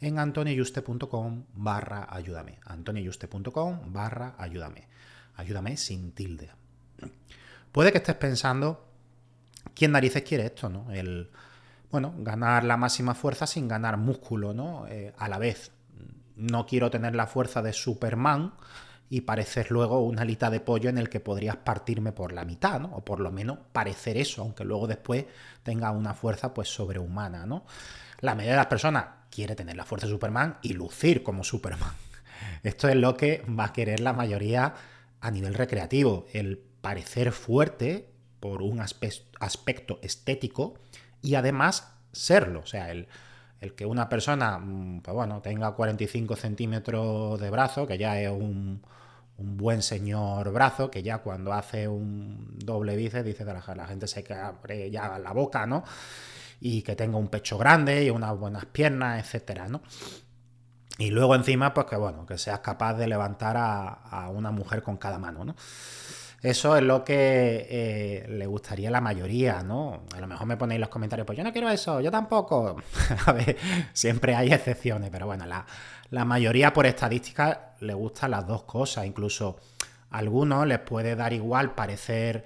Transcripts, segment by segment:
en antonioyuste.com barra ayúdame. antonioyuste.com barra ayúdame. Ayúdame sin tilde. Puede que estés pensando, ¿quién narices quiere esto? ¿no? El, bueno, ganar la máxima fuerza sin ganar músculo, ¿no? Eh, a la vez. No quiero tener la fuerza de Superman y parecer luego una alita de pollo en el que podrías partirme por la mitad, ¿no? O por lo menos parecer eso, aunque luego después tenga una fuerza pues sobrehumana, ¿no? La mayoría de las personas quiere tener la fuerza de Superman y lucir como Superman. Esto es lo que va a querer la mayoría a nivel recreativo, el parecer fuerte por un aspecto estético y además serlo, o sea, el, que una persona, mm, pues bueno, tenga 45 centímetros de brazo, que ya es un, buen señor brazo, que ya cuando hace un doble bíceps dice la, la gente se abre ya la boca, ¿no? Y que tenga un pecho grande y unas buenas piernas, etcétera, ¿no? Y luego encima, pues que bueno, que seas capaz de levantar a, una mujer con cada mano, ¿no? Eso es lo que eh, le gustaría a la mayoría, ¿no? A lo mejor me ponéis los comentarios, pues yo no quiero eso, yo tampoco. a ver, siempre hay excepciones, pero bueno, la, la mayoría por estadística le gustan las dos cosas. Incluso a algunos les puede dar igual parecer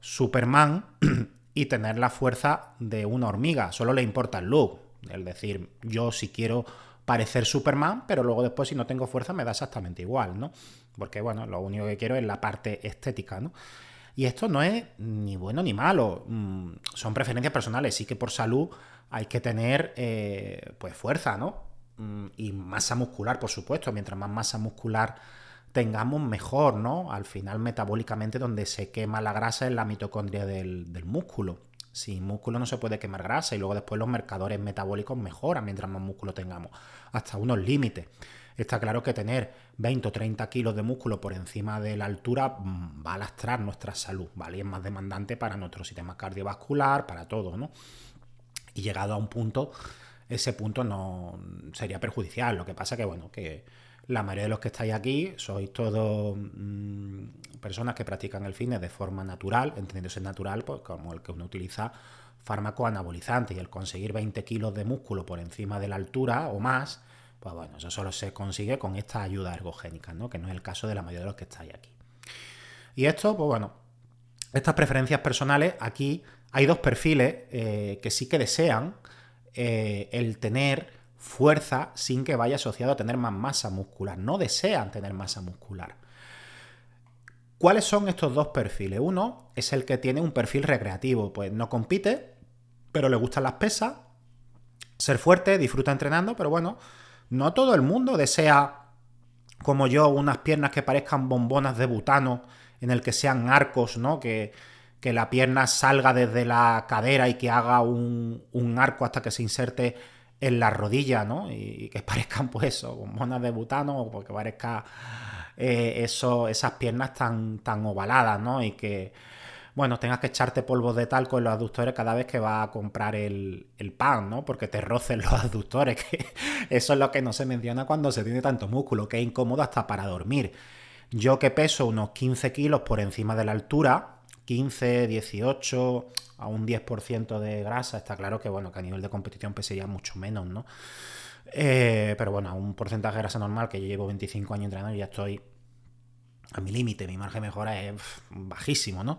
Superman y tener la fuerza de una hormiga. Solo le importa el look. Es decir, yo si quiero parecer Superman, pero luego después si no tengo fuerza me da exactamente igual, ¿no? Porque bueno, lo único que quiero es la parte estética, ¿no? Y esto no es ni bueno ni malo, mm, son preferencias personales, sí que por salud hay que tener eh, pues fuerza, ¿no? Mm, y masa muscular, por supuesto, mientras más masa muscular tengamos mejor, ¿no? Al final, metabólicamente, donde se quema la grasa es la mitocondria del, músculo. Sin músculo no se puede quemar grasa y luego después los marcadores metabólicos mejoran mientras más músculo tengamos, hasta unos límites. Está claro que tener 20 o 30 kilos de músculo por encima de la altura mm, va a lastrar nuestra salud, ¿vale? Y es más demandante para nuestro sistema cardiovascular, para todo, ¿no? Y llegado a un punto, ese punto no sería perjudicial. Lo que pasa que, bueno, que la mayoría de los que estáis aquí sois todos mm, personas que practican el fitness de forma natural, entendiéndose natural, pues como el que uno utiliza fármacos anabolizantes y el conseguir 20 kilos de músculo por encima de la altura o más, pues bueno, eso solo se consigue con esta ayuda ergogénica, ¿no? que no es el caso de la mayoría de los que estáis aquí. Y esto, pues bueno, estas preferencias personales, aquí hay dos perfiles eh, que sí que desean eh, el tener fuerza sin que vaya asociado a tener más masa muscular. No desean tener masa muscular. ¿Cuáles son estos dos perfiles? Uno es el que tiene un perfil recreativo, pues no compite, pero le gustan las pesas, ser fuerte, disfruta entrenando, pero bueno, no todo el mundo desea, como yo, unas piernas que parezcan bombonas de butano, en el que sean arcos, ¿no? Que, que la pierna salga desde la cadera y que haga un, un arco hasta que se inserte en la rodilla, ¿no? Y, que parezcan, pues eso, monas de butano, o porque parezca eh, eso, esas piernas tan, tan ovaladas, ¿no? Y que, bueno, tengas que echarte polvos de talco en los aductores cada vez que vas a comprar el, pan, ¿no? Porque te rocen los aductores, que eso es lo que no se menciona cuando se tiene tanto músculo, que es incómodo hasta para dormir. Yo que peso unos 15 kilos por encima de la altura, 15, 18, a un 10% de grasa, está claro que, bueno, que a nivel de competición pesaría mucho menos, ¿no? Eh, pero bueno, a un porcentaje de grasa normal, que yo llevo 25 años entrenando y ya estoy a mi límite, mi margen de mejora es bajísimo, ¿no?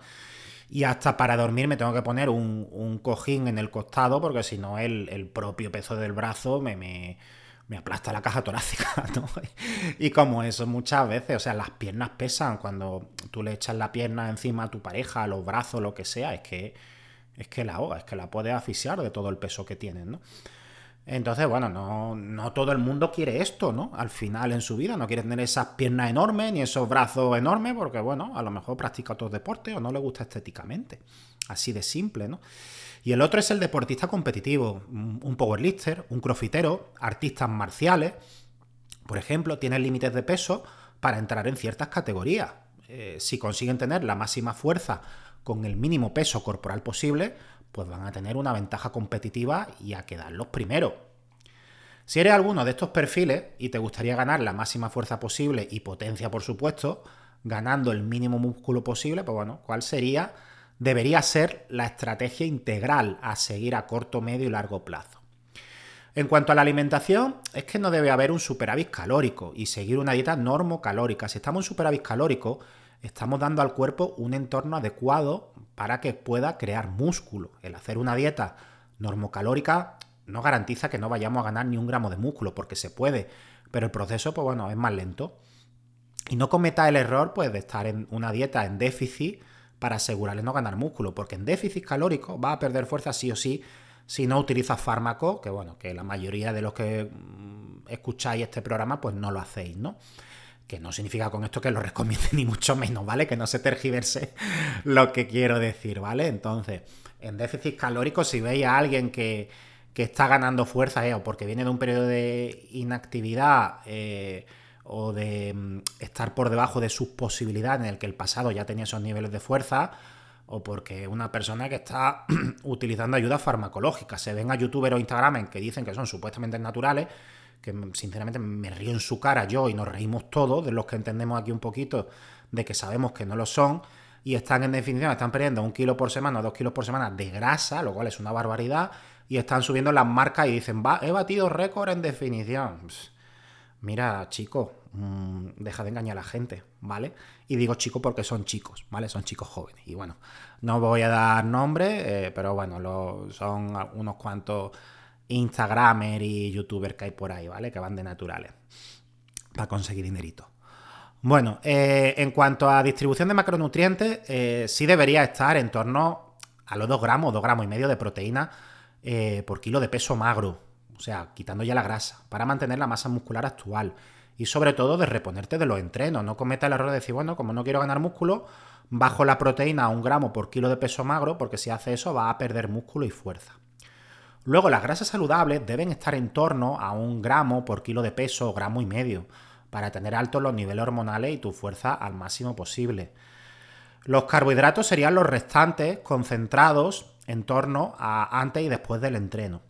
Y hasta para dormir me tengo que poner un, cojín en el costado porque si no el, propio peso del brazo me, aplasta la caja torácica, ¿no? Y como eso muchas veces, o sea, las piernas pesan cuando tú le echas la pierna encima a tu pareja, los brazos, lo que sea, es que es que la ahoga, es que la puedes asfixiar de todo el peso que tienes, ¿no? Entonces, bueno, no, no, todo el mundo quiere esto, ¿no? Al final en su vida no quiere tener esas piernas enormes ni esos brazos enormes porque, bueno, a lo mejor practica otros deportes o no le gusta estéticamente. Así de simple, ¿no? Y el otro es el deportista competitivo, un powerlifter, un crofitero, artistas marciales, por ejemplo, tienen límites de peso para entrar en ciertas categorías. Eh, si consiguen tener la máxima fuerza con el mínimo peso corporal posible, pues van a tener una ventaja competitiva y a quedar los primeros. Si eres alguno de estos perfiles y te gustaría ganar la máxima fuerza posible y potencia, por supuesto, ganando el mínimo músculo posible, pues bueno, ¿cuál sería? Debería ser la estrategia integral a seguir a corto, medio y largo plazo. En cuanto a la alimentación, es que no debe haber un superávit calórico y seguir una dieta normocalórica. Si estamos en superávit calórico, estamos dando al cuerpo un entorno adecuado para que pueda crear músculo. El hacer una dieta normocalórica no garantiza que no vayamos a ganar ni un gramo de músculo, porque se puede, pero el proceso, pues bueno, es más lento. Y no cometa el error, pues, de estar en una dieta en déficit para asegurarle no ganar músculo, porque en déficit calórico va a perder fuerza sí o sí si no utilizas fármacos, que bueno, que la mayoría de los que mm, escucháis este programa, pues no lo hacéis, ¿no? que no significa con esto que lo recomiende ni mucho menos, ¿vale? Que no se tergiverse lo que quiero decir, ¿vale? Entonces, en déficit calórico, si veis a alguien que, está ganando fuerza, eh, o porque viene de un periodo de inactividad, eh, o de mm, estar por debajo de sus posibilidades, en el que el pasado ya tenía esos niveles de fuerza, o porque una persona que está utilizando ayuda farmacológica. Se ven a youtubers o instagramers que dicen que son supuestamente naturales, que sinceramente me río en su cara yo y nos reímos todos, de los que entendemos aquí un poquito, de que sabemos que no lo son, y están en definición, están perdiendo un kilo por semana o dos kilos por semana de grasa, lo cual es una barbaridad, y están subiendo las marcas y dicen, va, he batido récord en definición. Mira, chico, mm, deja de engañar a la gente, ¿vale? Y digo chico porque son chicos, ¿vale? Son chicos jóvenes. Y bueno, no voy a dar nombre, eh, pero bueno, lo, son unos cuantos Instagramer y youtuber que hay por ahí, ¿vale? Que van de naturales para conseguir dinerito. Bueno, eh, en cuanto a distribución de macronutrientes, eh, sí debería estar en torno a los 2 gramos, 2 gramos y medio de proteína por kilo de peso magro. O sea, quitando ya la grasa, para mantener la masa muscular actual. Y sobre todo de reponerte de los entrenos. No cometa el error de decir, bueno, como no quiero ganar músculo, bajo la proteína a un gramo por kilo de peso magro, porque si hace eso va a perder músculo y fuerza. Luego, las grasas saludables deben estar en torno a un gramo por kilo de peso o gramo y medio, para tener altos los niveles hormonales y tu fuerza al máximo posible. Los carbohidratos serían los restantes concentrados en torno a antes y después del entreno.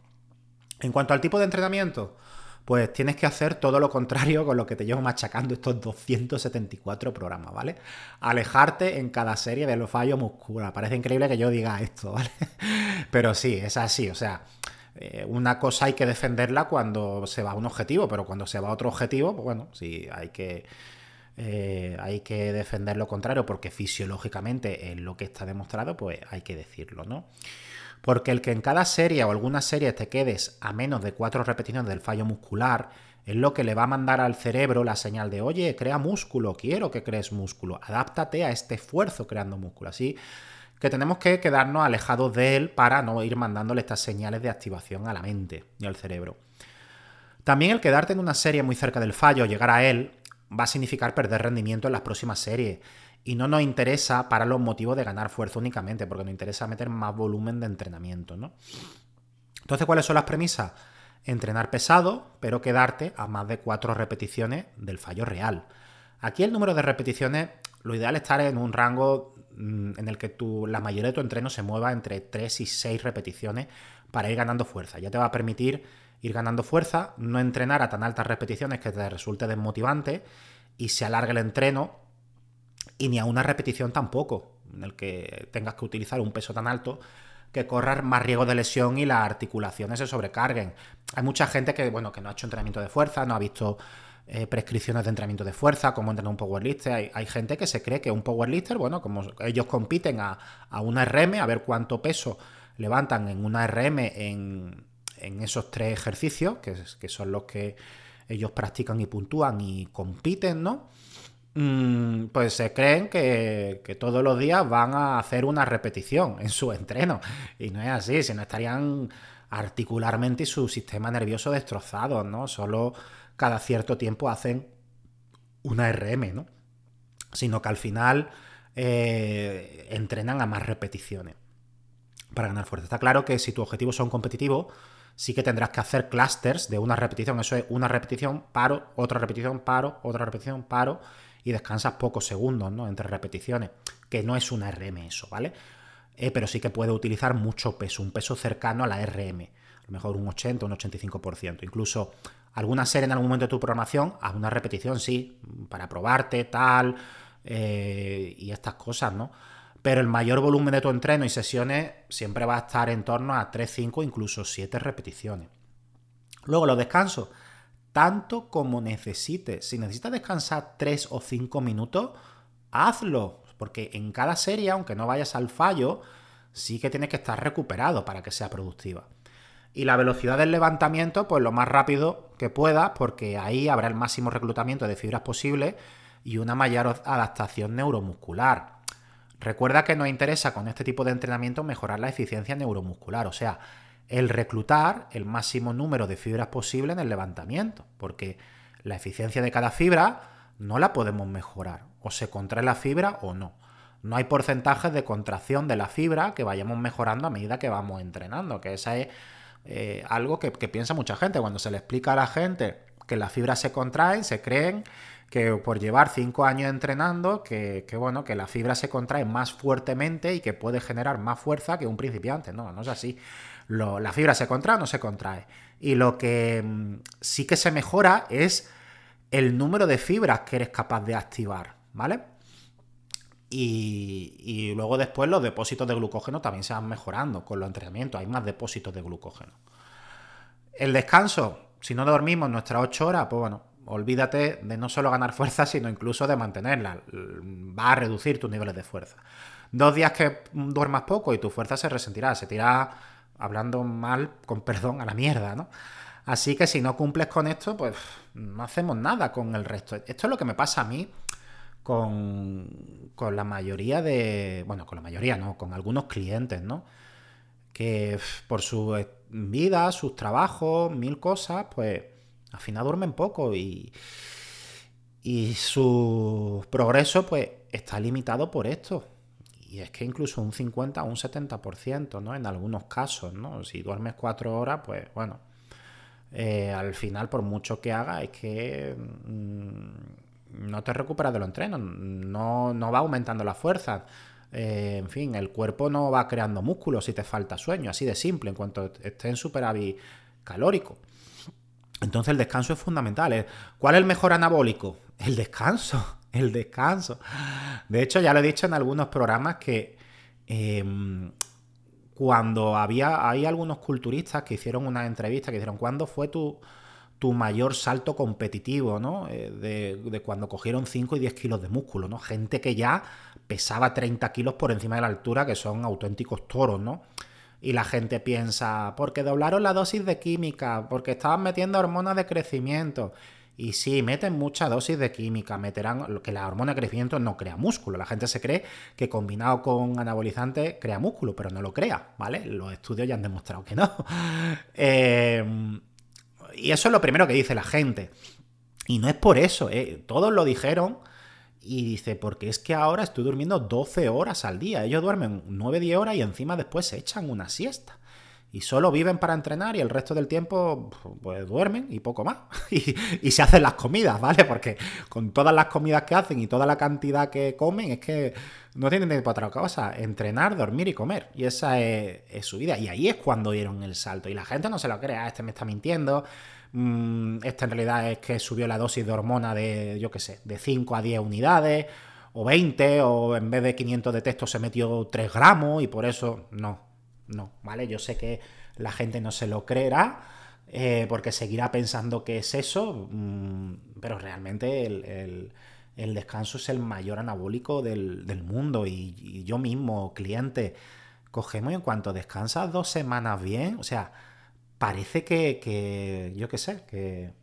En cuanto al tipo de entrenamiento, pues tienes que hacer todo lo contrario con lo que te llevo machacando estos 274 programas, ¿vale? Alejarte en cada serie de los fallos musculares. Parece increíble que yo diga esto, ¿vale? Pero sí, es así, o sea, eh, una cosa hay que defenderla cuando se va a un objetivo, pero cuando se va a otro objetivo, pues bueno, sí, hay que... Eh, hay que defender lo contrario porque fisiológicamente es lo que está demostrado, pues hay que decirlo, ¿no? Porque el que en cada serie o alguna serie te quedes a menos de cuatro repeticiones del fallo muscular es lo que le va a mandar al cerebro la señal de, oye, crea músculo, quiero que crees músculo, adáptate a este esfuerzo creando músculo. Así que tenemos que quedarnos alejados de él para no ir mandándole estas señales de activación a la mente y al cerebro. También el quedarte en una serie muy cerca del fallo, llegar a él, va a significar perder rendimiento en las próximas series y no nos interesa para los motivos de ganar fuerza únicamente, porque nos interesa meter más volumen de entrenamiento, ¿no? Entonces, ¿cuáles son las premisas? Entrenar pesado, pero quedarte a más de cuatro repeticiones del fallo real. Aquí el número de repeticiones, lo ideal es estar en un rango mm, en el que la mayoría de tu entreno se mueva entre 3 y 6 repeticiones para ir ganando fuerza. Ya te va a permitir ir ganando fuerza, no entrenar a tan altas repeticiones que te resulte desmotivante y se alargue el entreno y ni a una repetición tampoco, en el que tengas que utilizar un peso tan alto que corras más riesgo de lesión y las articulaciones se sobrecarguen. Hay mucha gente que, bueno, que no ha hecho entrenamiento de fuerza, no ha visto eh, prescripciones de entrenamiento de fuerza, como entrenar un powerlifter. Hay, gente que se cree que un powerlifter, bueno, como ellos compiten a, a una RM, a ver cuánto peso levantan en una RM en, esos tres ejercicios, que, que son los que ellos practican y puntúan y compiten, ¿no? Mm, pues se creen que, todos los días van a hacer una repetición en su entreno. Y no es así, si no estarían articularmente su sistema nervioso destrozado, ¿no? Solo cada cierto tiempo hacen una RM, ¿no? Sino que al final eh, entrenan a más repeticiones para ganar fuerza. Está claro que si tu objetivo son competitivos, sí que tendrás que hacer clusters de una repetición. Eso es una repetición, paro, otra repetición, paro, otra repetición, paro y descansas pocos segundos, ¿no? Entre repeticiones, que no es una RM eso, ¿vale? Eh, pero sí que puede utilizar mucho peso, un peso cercano a la RM, a lo mejor un 80, un 85%. Incluso alguna serie en algún momento de tu programación, haz una repetición, sí, para probarte, tal, eh, y estas cosas, ¿no? Pero el mayor volumen de tu entreno y sesiones siempre va a estar en torno a 3, 5, incluso 7 repeticiones. Luego los descansos tanto como necesites. Si necesitas descansar 3 o 5 minutos, hazlo. Porque en cada serie, aunque no vayas al fallo, sí que tienes que estar recuperado para que sea productiva. Y la velocidad del levantamiento, pues lo más rápido que puedas, porque ahí habrá el máximo reclutamiento de fibras posible y una mayor adaptación neuromuscular. Recuerda que nos interesa con este tipo de entrenamiento mejorar la eficiencia neuromuscular, o sea, el reclutar el máximo número de fibras posible en el levantamiento, porque la eficiencia de cada fibra no la podemos mejorar, o se contrae la fibra o no. No hay porcentajes de contracción de la fibra que vayamos mejorando a medida que vamos entrenando, que esa es eh, algo que, piensa mucha gente. Cuando se le explica a la gente que las fibras se contraen, se creen que por llevar cinco años entrenando, que, que, bueno, que la fibra se contrae más fuertemente y que puede generar más fuerza que un principiante. No, no es así la fibra se contrae o no se contrae. Y lo que mm, sí que se mejora es el número de fibras que eres capaz de activar, ¿vale? Y, luego después los depósitos de glucógeno también se van mejorando con los entrenamientos, hay más depósitos de glucógeno. El descanso, si no dormimos nuestras 8 horas, pues bueno, olvídate de no solo ganar fuerza, sino incluso de mantenerla. Va a reducir tus niveles de fuerza. Dos días que duermas poco y tu fuerza se resentirá, se tira hablando mal, con perdón, a la mierda, ¿no? Así que si no cumples con esto, pues no hacemos nada con el resto. Esto es lo que me pasa a mí con, con la mayoría de. Bueno, con la mayoría, no, con algunos clientes, ¿no? Que por su vida, sus trabajos, mil cosas, pues al final duermen poco y. Y su progreso, pues, está limitado por esto. Y es que incluso un 50 o un 70%, ¿no? En algunos casos, ¿no? Si duermes cuatro horas, pues bueno, eh, al final, por mucho que haga, es que mm, no te recuperas de lo entreno, no, no va aumentando la fuerza. Eh, en fin, el cuerpo no va creando músculos si te falta sueño, así de simple, en cuanto esté en superávit calórico. Entonces el descanso es fundamental. ¿Cuál es el mejor anabólico? El descanso el descanso. De hecho, ya lo he dicho en algunos programas que em, cuando había, hay algunos culturistas que hicieron una entrevista que dijeron, ¿cuándo fue tu, tu mayor salto competitivo, ¿no? Eh, de, cuando cogieron 5 y 10 kilos de músculo, ¿no? Gente que ya pesaba 30 kilos por encima de la altura, que son auténticos toros, ¿no? Y la gente piensa, porque doblaron la dosis de química, porque estaban metiendo hormonas de crecimiento. Y sí, meten mucha dosis de química, meterán que la hormona de crecimiento no crea músculo. La gente se cree que combinado con anabolizante crea músculo, pero no lo crea, ¿vale? Los estudios ya han demostrado que no. Em, y eso es lo primero que dice la gente. Y no es por eso, ¿eh? todos lo dijeron. Y dice, porque es que ahora estoy durmiendo 12 horas al día. Ellos duermen 9-10 horas y encima después se echan una siesta. Y solo viven para entrenar y el resto del tiempo pues duermen y poco más. Y, se hacen las comidas, ¿vale? Porque con todas las comidas que hacen y toda la cantidad que comen es que no tienen tiempo para otra cosa. Entrenar, dormir y comer. Y esa es, su vida. Y ahí es cuando dieron el salto. Y la gente no se lo crea, este me está mintiendo. Mm, este en realidad es que subió la dosis de hormona de, yo qué sé, de 5 a 10 unidades o 20, o en vez de 500 de texto se metió 3 gramos y por eso no, no, ¿vale? Yo sé que la gente no se lo creerá, eh, porque seguirá pensando que es eso, mm, pero realmente el, descanso es el mayor anabólico del, mundo y, yo mismo, cliente, cogemos y en cuanto descansas dos semanas bien, o sea, parece que, que yo qué sé, que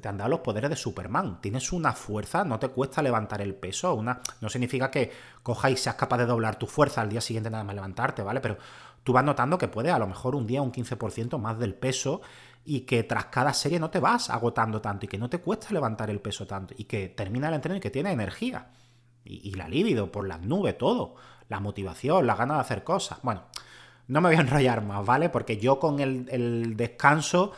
te han dado los poderes de Superman. Tienes una fuerza, no te cuesta levantar el peso. Una, no significa que cojas y seas capaz de doblar tu fuerza al día siguiente nada más levantarte, ¿vale? Pero tú vas notando que puedes a lo mejor un día un 15% más del peso y que tras cada serie no te vas agotando tanto y que no te cuesta levantar el peso tanto y que termina el entreno y que tiene energía. Y, la libido por las nubes, todo. La motivación, la ganas de hacer cosas. Bueno, no me voy a enrollar más, ¿vale? Porque yo con el, descanso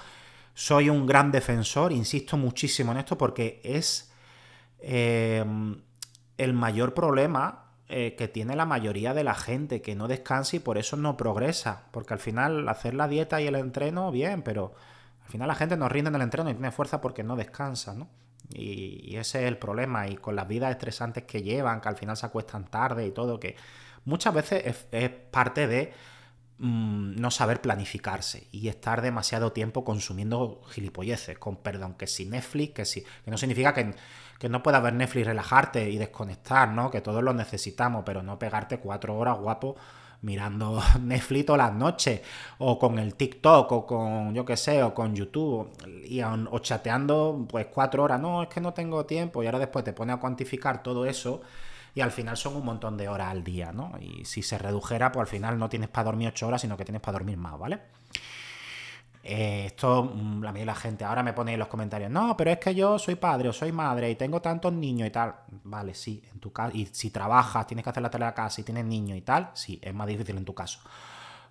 soy un gran defensor, insisto muchísimo en esto porque es eh, el mayor problema eh, que tiene la mayoría de la gente, que no descansa y por eso no progresa. Porque al final hacer la dieta y el entreno, bien, pero al final la gente no rinde en el entreno y tiene fuerza porque no descansa, ¿no? Y, ese es el problema. Y con las vidas estresantes que llevan, que al final se acuestan tarde y todo, que muchas veces es, parte de mm, no saber planificarse y estar demasiado tiempo consumiendo gilipolleces, con perdón, que si Netflix, que si, que no significa que que no puedas ver Netflix, relajarte y desconectar, ¿no? Que todos lo necesitamos, pero no pegarte cuatro horas guapo mirando Netflix todas las noches, o con el TikTok, o con, yo qué sé, o con YouTube, y, o chateando pues cuatro horas, no, es que no tengo tiempo, y ahora después te pone a cuantificar todo eso, y al final son un montón de horas al día, ¿no? Y si se redujera, pues al final no tienes para dormir ocho horas, sino que tienes para dormir más, ¿vale? Eh, esto, mm, la mayoría de la gente ahora me pone en los comentarios, no, pero es que yo soy padre o soy madre y tengo tantos niños y tal. Vale, sí, en tu caso. Y si trabajas, tienes que hacer la tarea de casa y tienes niños y tal, sí, es más difícil en tu caso.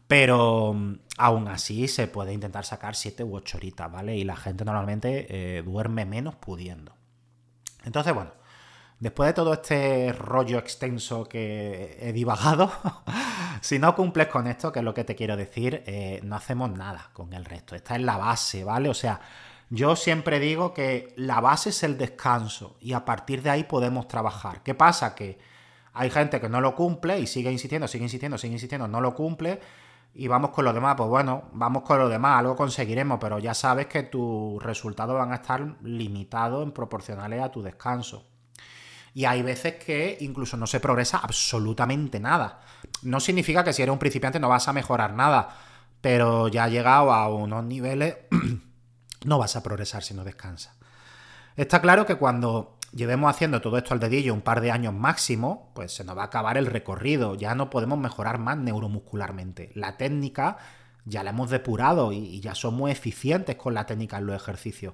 Pero mm, aún así se puede intentar sacar 7 u 8 horitas, ¿vale? Y la gente normalmente eh, duerme menos pudiendo. Entonces, bueno, Después de todo este rollo extenso que he divagado, si no cumples con esto, que es lo que te quiero decir, eh, no hacemos nada con el resto. Esta es la base, ¿vale? O sea, yo siempre digo que la base es el descanso y a partir de ahí podemos trabajar. ¿Qué pasa? Que hay gente que no lo cumple y sigue insistiendo, sigue insistiendo, sigue insistiendo, no lo cumple y vamos con lo demás. Pues bueno, vamos con lo demás, algo conseguiremos, pero ya sabes que tus resultados van a estar limitados en proporcionales a tu descanso. Y hay veces que incluso no se progresa absolutamente nada. No significa que si eres un principiante no vas a mejorar nada, pero ya llegado a unos niveles no vas a progresar si no descansas. Está claro que cuando llevemos haciendo todo esto al dedillo un par de años máximo, pues se nos va a acabar el recorrido, ya no podemos mejorar más neuromuscularmente. La técnica ya la hemos depurado y ya somos eficientes con la técnica en los ejercicios,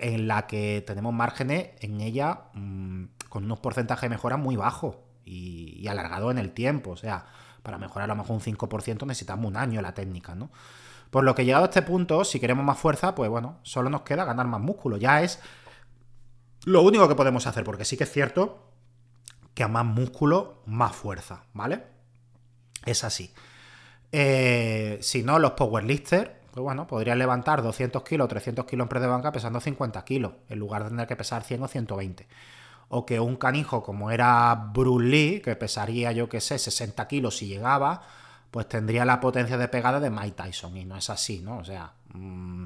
en la que tenemos márgenes en ella mm, con unos porcentajes de mejora muy bajos y, alargado en el tiempo. O sea, para mejorar a lo mejor un 5% necesitamos un año la técnica, ¿no? Por lo que llegado a este punto, si queremos más fuerza, pues bueno, solo nos queda ganar más músculo. Ya es lo único que podemos hacer, porque sí que es cierto que a más músculo, más fuerza, ¿vale? Es así. Eh, si no, los powerlifters, pues bueno, podrían levantar 200 kilos, 300 kilos en press de banca pesando 50 kilos, en lugar de tener que pesar 100 o 120 o que un canijo como era Bruce Lee, que pesaría yo que sé 60 kilos si llegaba, pues tendría la potencia de pegada de Mike Tyson y no es así, ¿no? O sea, mm,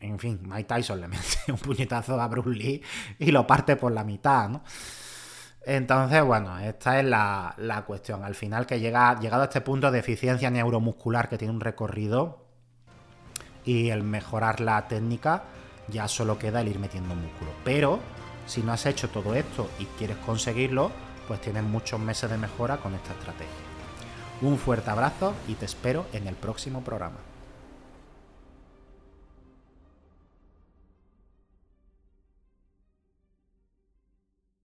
en fin, Mike Tyson le mete un puñetazo a Bruce Lee y lo parte por la mitad, ¿no? Entonces, bueno, esta es la, la cuestión. Al final, que llega, llegado a este punto de eficiencia neuromuscular que tiene un recorrido y el mejorar la técnica, ya solo queda el ir metiendo músculo. Pero si no has hecho todo esto y quieres conseguirlo, pues tienes muchos meses de mejora con esta estrategia. Un fuerte abrazo y te espero en el próximo programa.